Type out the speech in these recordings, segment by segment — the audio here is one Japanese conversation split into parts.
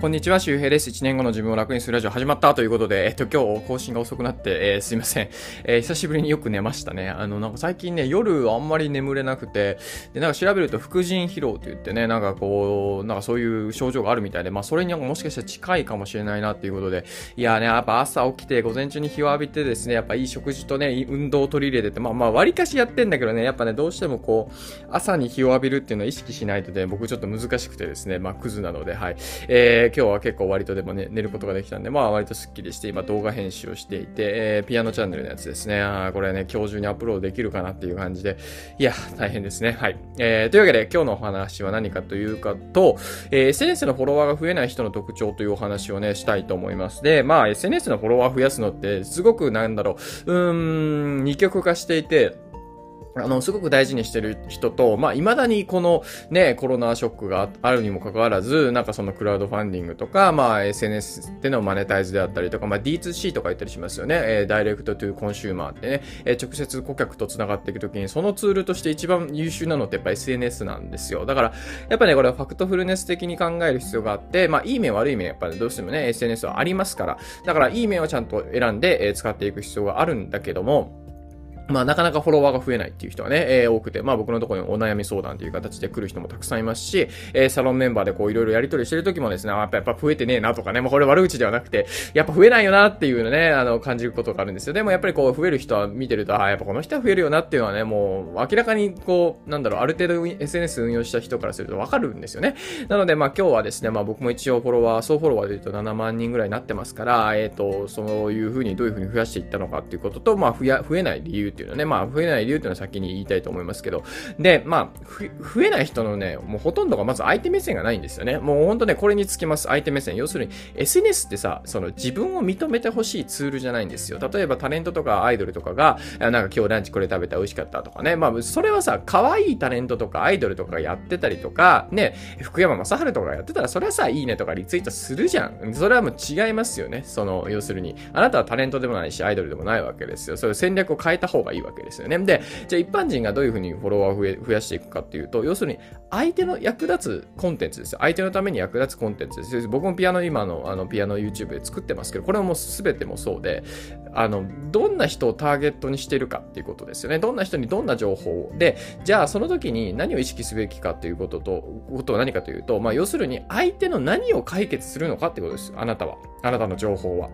こんにちは、周平です。1年後の自分を楽にするラジオ始まったということで、えっと、今日更新が遅くなって、えー、すいません。えー、久しぶりによく寝ましたね。あの、なんか最近ね、夜あんまり眠れなくて、で、なんか調べると、副腎疲労と言ってね、なんかこう、なんかそういう症状があるみたいで、まあ、それにもしかしたら近いかもしれないなっていうことで、いやね、やっぱ朝起きて、午前中に日を浴びてですね、やっぱいい食事とね、運動を取り入れてて、まあまあ、割かしやってんだけどね、やっぱね、どうしてもこう、朝に日を浴びるっていうのを意識しないとね、僕ちょっと難しくてですね、まあ、クズなので、はい。えー、今日は結構割とでもね、寝ることができたんで、まあ割とスッキリして、今動画編集をしていて、えー、ピアノチャンネルのやつですね。あこれね、今日中にアップロードできるかなっていう感じで、いや、大変ですね。はい。えー、というわけで今日のお話は何かというかと、えー、SNS のフォロワーが増えない人の特徴というお話をね、したいと思います。で、まあ SNS のフォロワー増やすのって、すごくなんだろう、うーん、二極化していて、あの、すごく大事にしてる人と、まあ、未だにこのね、コロナショックがあるにもかかわらず、なんかそのクラウドファンディングとか、まあ、SNS でのマネタイズであったりとか、まあ、D2C とか言ったりしますよね。えー、 direct to consumer ってね、えー、直接顧客と繋がっていくときに、そのツールとして一番優秀なのってやっぱ SNS なんですよ。だから、やっぱね、これはファクトフルネス的に考える必要があって、まあ、いい面悪い面、やっぱりどうしてもね、SNS はありますから、だから、いい面をちゃんと選んで、えー、使っていく必要があるんだけども、まあ、なかなかフォロワーが増えないっていう人はね、えー、多くて、まあ僕のところにお悩み相談という形で来る人もたくさんいますし、えー、サロンメンバーでこういろいろやり取りしてる時もですね、やっぱやっぱ増えてねえなとかね、まあこれ悪口ではなくて、やっぱ増えないよなっていうのね、あの、感じることがあるんですよ。でもやっぱりこう増える人は見てると、ああ、やっぱこの人は増えるよなっていうのはね、もう明らかにこう、なんだろう、ある程度 SNS 運用した人からするとわかるんですよね。なのでまあ今日はですね、まあ僕も一応フォロワー、総フォロワーで言うと7万人ぐらいになってますから、えっ、ー、と、そういうふうにどういうふうに増やしていったのかっていうことと、まあ増や、増えない理由ていうのね、まあ増えない理由っていうのは先に言いたいと思いますけど、で、まあ、増えない人のね、もうほとんどがまず相手目線がないんですよね。もうほんとね、これにつきます、相手目線。要するに、SNS ってさ、その自分を認めてほしいツールじゃないんですよ。例えばタレントとかアイドルとかが、なんか今日ランチこれ食べた美味しかったとかね。まあ、それはさ、可愛いタレントとかアイドルとかがやってたりとか、ね、福山雅治とかがやってたら、それはさ、いいねとかリツイートするじゃん。それはもう違いますよね。その、要するに、あなたはタレントでもないし、アイドルでもないわけですよ。そういう戦略を変えた方がいいわけですよね。で、じゃあ一般人がどういうふうにフォロワーを増やしていくかっていうと、要するに相手の役立つコンテンツですよ。相手のために役立つコンテンツです。僕もピアノ今のあのピアノ YouTube で作ってますけど、これはもう全てもそうで、あの、どんな人をターゲットにしてるかっていうことですよね。どんな人にどんな情報をで、じゃあその時に何を意識すべきかっていうことと、ことは何かというと、まあ要するに相手の何を解決するのかってことです。あなたは。あなたの情報は。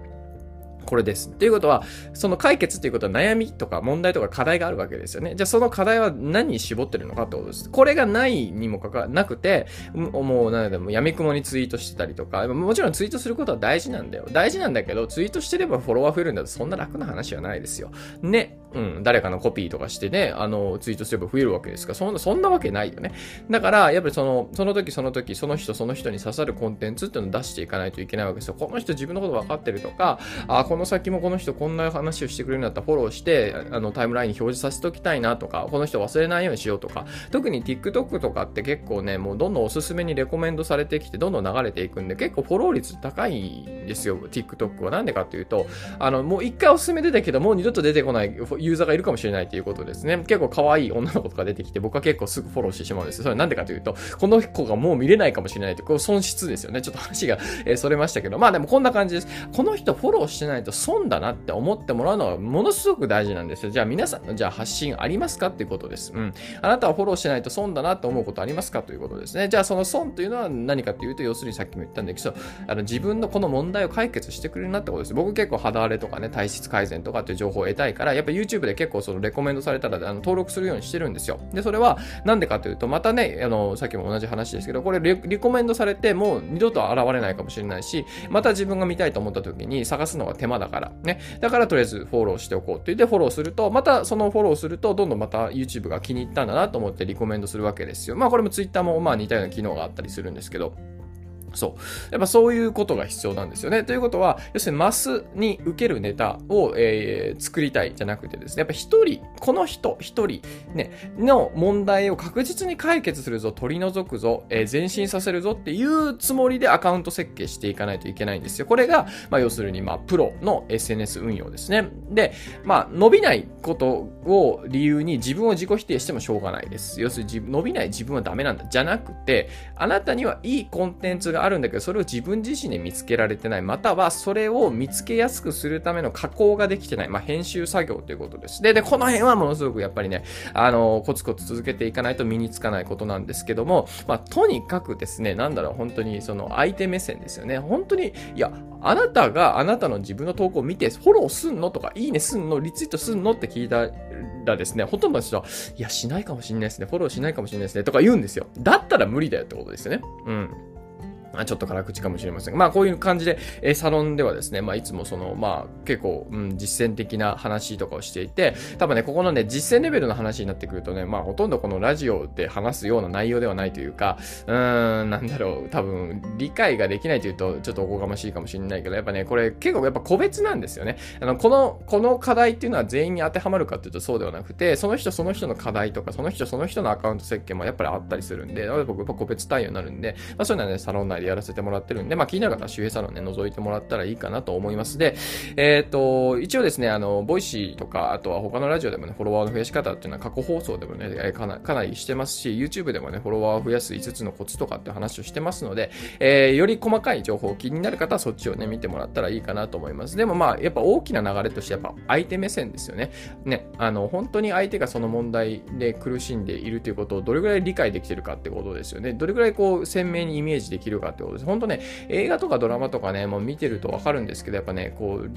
これです。ということは、その解決ということは悩みとか問題とか課題があるわけですよね。じゃあその課題は何に絞ってるのかってことです。これがないにもかかなくて、もう何でも闇雲にツイートしてたりとか、もちろんツイートすることは大事なんだよ。大事なんだけど、ツイートしてればフォロワー増えるんだとそんな楽な話はないですよ。ね。うん。誰かのコピーとかしてね、あの、ツイートすれば増えるわけですから、そんな、そんなわけないよね。だから、やっぱりその、その時その時、その人その人に刺さるコンテンツっていうのを出していかないといけないわけですよ。この人自分のこと分かってるとか、あ、この先もこの人こんな話をしてくれるんだったらフォローして、あの、タイムラインに表示させておきたいなとか、この人忘れないようにしようとか、特に TikTok とかって結構ね、もうどんどんおすすめにレコメンドされてきて、どんどん流れていくんで、結構フォロー率高いんですよ、TikTok は。なんでかっていうと、あの、もう一回おすすめ出たけど、もう二度と出てこないユーザーがいるかもしれないということですね。結構可愛い女の子とか出てきて、僕は結構すぐフォローしてしまうんです。それなんでかというと、この子がもう見れないかもしれないという、こう損失ですよね。ちょっと話が、えー、それましたけど、まあでもこんな感じです。この人フォローしてないと損だなって思ってもらうのはものすごく大事なんですよ。じゃあ皆さんのじゃあ発信ありますかっていうことです。うん。あなたはフォローしないと損だなって思うことありますかということですね。じゃあその損というのは何かというと、要するにさっきも言ったんだけど、あの自分のこの問題を解決してくれるなってことです。僕結構肌荒れとかね、体質改善とかっていう情報を得たいから、やっぱ YouTube で結構そのレコメンドされたらあの登録するようにしてるんですよ。で、それはなんでかというと、またね、あの、さっきも同じ話ですけど、これリコメンドされてもう二度と現れないかもしれないし、また自分が見たいと思った時に探すのが手間だから、ね。だからとりあえずフォローしておこうって言ってフォローすると、またそのフォローすると、どんどんまた YouTube が気に入ったんだなと思ってリコメンドするわけですよ。まあこれも Twitter もまあ似たような機能があったりするんですけど、そう。やっぱそういうことが必要なんですよね。ということは、要するにマスに受けるネタを、えー、作りたいじゃなくてですね、やっぱ一人、この人一人、ね、の問題を確実に解決するぞ、取り除くぞ、えー、前進させるぞっていうつもりでアカウント設計していかないといけないんですよ。これが、まあ要するに、まあプロの SNS 運用ですね。で、まあ伸びないことを理由に自分を自己否定してもしょうがないです。要するに伸びない自分はダメなんだ。じゃなくて、あなたにはいいコンテンツがあるんだけど、それを自分自身で見つけられてない。または、それを見つけやすくするための加工ができてない。まあ、編集作業ということです。で、で、この辺はものすごくやっぱりね、あの、コツコツ続けていかないと身につかないことなんですけども、まあ、とにかくですね、なんだろう、本当にその相手目線ですよね。本当に、いや、あなたがあなたの自分の投稿を見て、フォローすんのとか、いいねすんのリツイートすんのって聞いたらですね、ほとんどの人は、いや、しないかもしれないですね、フォローしないかもしれないですね、とか言うんですよ。だったら無理だよってことですよね。うん。まあ、ちょっと辛口かもしれませんが、まあこういう感じで、えー、サロンではですね、まあいつもその、まあ結構、うん、実践的な話とかをしていて、多分ね、ここのね、実践レベルの話になってくるとね、まあほとんどこのラジオで話すような内容ではないというか、うーん、なんだろう、多分理解ができないというと、ちょっとおこがましいかもしれないけど、やっぱね、これ結構やっぱ個別なんですよね。あの、この、この課題っていうのは全員に当てはまるかっていうとそうではなくて、その人その人の課題とか、その人その人のアカウント設計もやっぱりあったりするんで、僕やっぱ個別対応になるんで、まあそういうのはね、サロン内でやらせてもらってるんで、まあ気になる方は周平サロンね、覗いてもらったらいいかなと思います。で、えっ、ー、と、一応ですね、あの、 Voicy とか、あとは他のラジオでもね、フォロワーの増やし方っていうのは過去放送でもね、かなかなりしてますし、YouTube でもね、フォロワーを増やす5つのコツとかって話をしてますので、えー、より細かい情報気になる方はそっちをね、見てもらったらいいかなと思います。でもまあ、やっぱ大きな流れとしてやっぱ相手目線ですよね。ね、あの、本当に相手がその問題で苦しんでいるということをどれぐらい理解できてるかってことですよね。どれぐらいこう、鮮明にイメージできるかってことです。本当ね、映画とかドラマとかね、もう見てるとわかるんですけど、やっぱね、こう、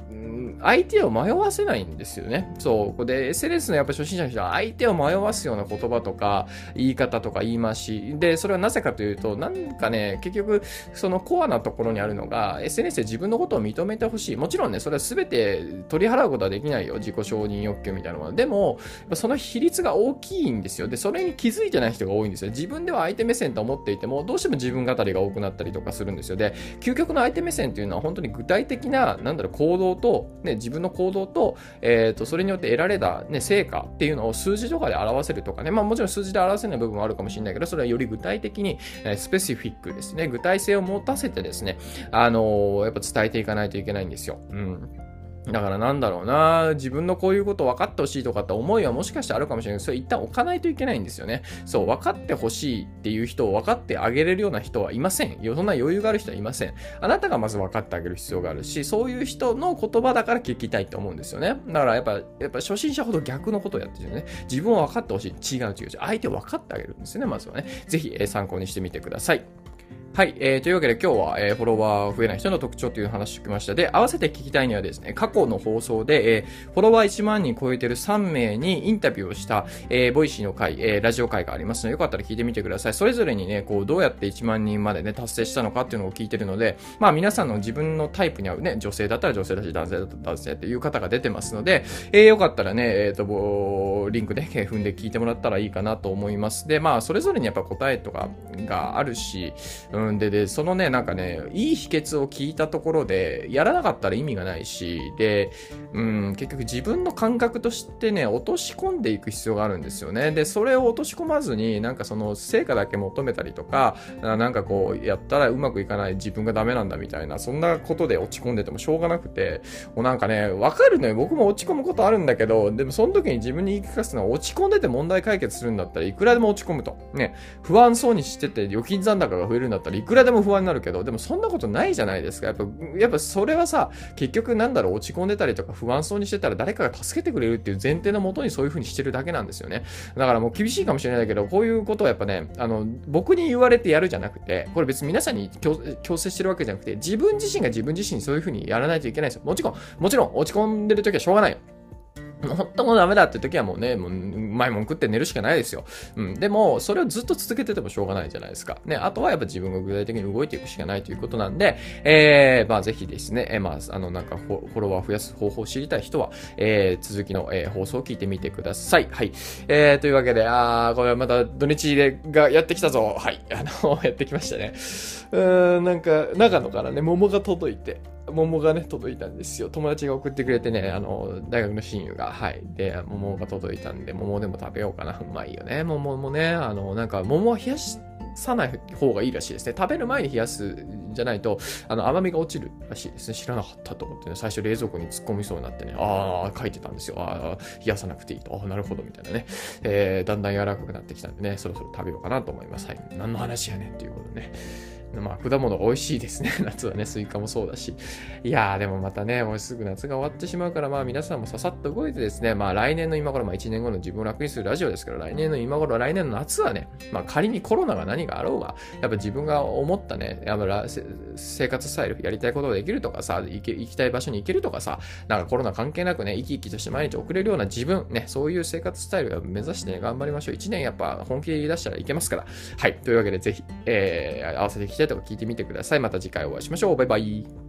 相手を迷わせないんですよね。そう。で、SNS のやっぱ初心者の人は相手を迷わすような言葉とか、言い方とか言い回し。で、それはなぜかというと、なんかね、結局、そのコアなところにあるのが、SNS で自分のことを認めてほしい。もちろんね、それは全て取り払うことはできないよ。自己承認欲求みたいなもの。でも、その比率が大きいんですよ。で、それに気づいてない人が多いんですよ。自分では相手目線と思っていても、どうしても自分語りが多くなったりとかするんですよ。で、究極の相手目線っていうのは本当に具体的な、なんだろう、行動と、ね、自分の行動と、えっ、ー、と、それによって得られた、ね、成果っていうのを数字とかで表せるとかね、まあもちろん数字で表せない部分もあるかもしれないけど、それはより具体的に、えー、スペシフィックですね、具体性を持たせてですね、あのー、やっぱ伝えていかないといけないんですよ。うん。だからなんだろうな、自分のこういうこと分かってほしいとかって思いはもしかしてあるかもしれないけど、それ一旦置かないといけないんですよね。そう、分かってほしいっていう人を分かってあげれるような人はいません。そんな余裕がある人はいません。あなたがまず分かってあげる必要があるし、そういう人の言葉だから聞きたいって思うんですよね。だからやっぱ、やっぱ初心者ほど逆のことをやってるよね。自分を分かってほしい。違う違う違う。相手を分かってあげるんですよね、まずはね。ぜひ、参考にしてみてください。はい、えー、というわけで今日は、えー、フォロワー増えない人の特徴という話を聞きました。で、合わせて聞きたいのはですね、過去の放送で、えー、フォロワー1万人超えてる3名にインタビューをした、えー、 Voicyの回、えー、ラジオ回がありますので、よかったら聞いてみてください。それぞれにね、こう、どうやって1万人までね、達成したのかっていうのを聞いてるので、まあ皆さんの自分のタイプに合うね、女性だったら女性だし、男性だったら男性っていう方が出てますので、えー、よかったらね、えっ、ー、と、リンクで、ね、踏んで聞いてもらったらいいかなと思います。で、まあ、それぞれにやっぱ答えとかがあるし、うんうんで、で、そのね、なんかね、いい秘訣を聞いたところで、やらなかったら意味がないし、で、うん、結局自分の感覚としてね、落とし込んでいく必要があるんですよね。で、それを落とし込まずに、なんかその成果だけ求めたりとか、なんかこう、やったらうまくいかない自分がダメなんだみたいな、そんなことで落ち込んでてもしょうがなくて、もうなんかね、わかるのよ。僕も落ち込むことあるんだけど、でもその時に自分に言い聞かすのは、落ち込んでて問題解決するんだったらいくらでも落ち込むと。ね、不安そうにしてて預金残高が増えるんだったらいくらでも不安になるけど、でもそんなことないじゃないですか。やっぱ、やっぱそれはさ、結局なんだろう、落ち込んでたりとか不安そうにしてたら誰かが助けてくれるっていう前提のもとにそういう風にしてるだけなんですよね。だからもう厳しいかもしれないけど、こういうことはやっぱね、あの、僕に言われてやるじゃなくて、これ別に皆さんに強制してるわけじゃなくて、自分自身が自分自身にそういう風にやらないといけないですよ。もちろん、もちろん落ち込んでる時はしょうがないよ。本当もダメだって時はもうね、もう、うまいもん食って寝るしかないですよ。うん。でも、それをずっと続けててもしょうがないじゃないですか。ね。あとはやっぱ自分が具体的に動いていくしかないということなんで、えー、まあぜひですね、えー、まあ、あの、なんかフォロワー増やす方法を知りたい人は、えー、続きの、えー、放送を聞いてみてください。はい。えー、というわけで、あー、これはまた土日でがやってきたぞ。はい。あの、やってきましたね。うーん、なんか、長野からね、桃が届いて、桃がね、届いたんですよ。友達が送ってくれてね、あの、大学の親友が、はい。で、桃が届いたんで、桃でも食べようかな。うまいよね。桃もね、あの、なんか、桃は冷やさない方がいいらしいですね。食べる前に冷やすんじゃないと、あの、甘みが落ちるらしいですね。知らなかったと思ってね、最初冷蔵庫に突っ込みそうになってね、ああ、書いてたんですよ。ああ、冷やさなくていいと。ああ、なるほど、みたいなね。えー、だんだん柔らかくなってきたんでね、そろそろ食べようかなと思います。はい。何の話やねんっていうことね。まあ、果物が美味しいですね。夏はね、スイカもそうだし。いやー、でもまたね、もうすぐ夏が終わってしまうから、まあ皆さんもささっと動いてですね、まあ来年の今頃、まあ1年後の自分を楽にするラジオですから、来年の今頃、来年の夏はね、まあ仮にコロナが何があろうが、やっぱ自分が思ったね、やっぱ生活スタイル、やりたいことができるとかさ、行け行きたい場所に行けるとかさ、なんかコロナ関係なくね、生き生きとして毎日送れるような自分、ね、そういう生活スタイルを目指して、ね、頑張りましょう。1年やっぱ本気で言い出したらいけますから。はい。というわけでぜひ、えー、合わせていきたいとか聞いてみてください。また次回お会いしましょう。バイバイ。